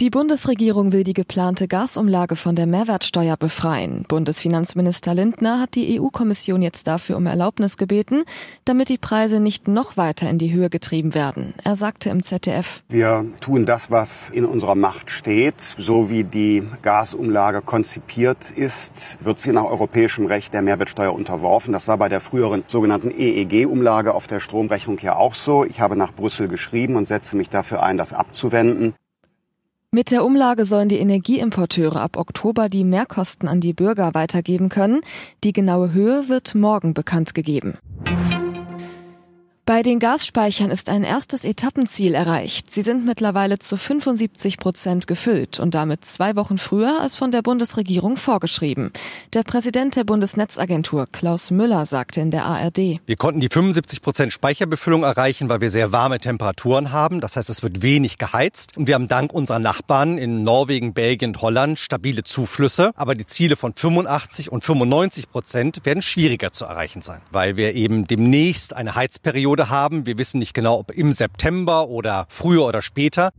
Die Bundesregierung will die geplante Gasumlage von der Mehrwertsteuer befreien. Bundesfinanzminister Lindner hat die EU-Kommission jetzt dafür um Erlaubnis gebeten, damit die Preise nicht noch weiter in die Höhe getrieben werden. Er sagte im ZDF. Wir tun das, was in unserer Macht steht. So wie die Gasumlage konzipiert ist, wird sie nach europäischem Recht der Mehrwertsteuer unterworfen. Das war bei der früheren sogenannten EEG-Umlage auf der Stromrechnung ja auch so. Ich habe nach Brüssel geschrieben und setze mich dafür ein, das abzuwenden. Mit der Umlage sollen die Energieimporteure ab Oktober die Mehrkosten an die Bürger weitergeben können. Die genaue Höhe wird morgen bekannt gegeben. Bei den Gasspeichern ist ein erstes Etappenziel erreicht. Sie sind mittlerweile zu 75 Prozent gefüllt und damit zwei Wochen früher als von der Bundesregierung vorgeschrieben. Der Präsident der Bundesnetzagentur, Klaus Müller, sagte in der ARD. Wir konnten die 75 Prozent Speicherbefüllung erreichen, weil wir sehr warme Temperaturen haben. Das heißt, es wird wenig geheizt. Und wir haben dank unserer Nachbarn in Norwegen, Belgien und Holland stabile Zuflüsse. Aber die Ziele von 85 und 95 Prozent werden schwieriger zu erreichen sein, weil wir eben demnächst eine Heizperiode Periode haben. Wir wissen nicht genau, ob im September oder früher oder später.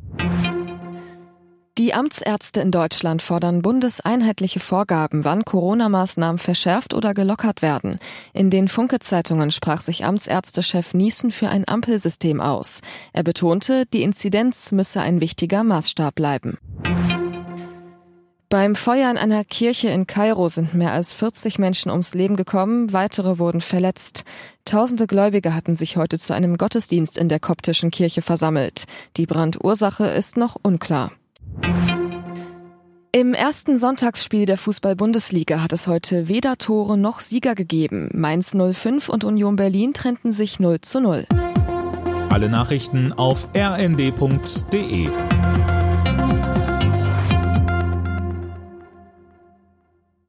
Die Amtsärzte in Deutschland fordern bundeseinheitliche Vorgaben, wann Corona-Maßnahmen verschärft oder gelockert werden. In den Funke-Zeitungen sprach sich Amtsärztechef Niesen für ein Ampelsystem aus. Er betonte, die Inzidenz müsse ein wichtiger Maßstab bleiben. Beim Feuer in einer Kirche in Kairo sind mehr als 40 Menschen ums Leben gekommen, weitere wurden verletzt. Tausende Gläubige hatten sich heute zu einem Gottesdienst in der koptischen Kirche versammelt. Die Brandursache ist noch unklar. Im ersten Sonntagsspiel der Fußball-Bundesliga hat es heute weder Tore noch Sieger gegeben. Mainz 05 und Union Berlin trennten sich 0 zu 0. Alle Nachrichten auf rnd.de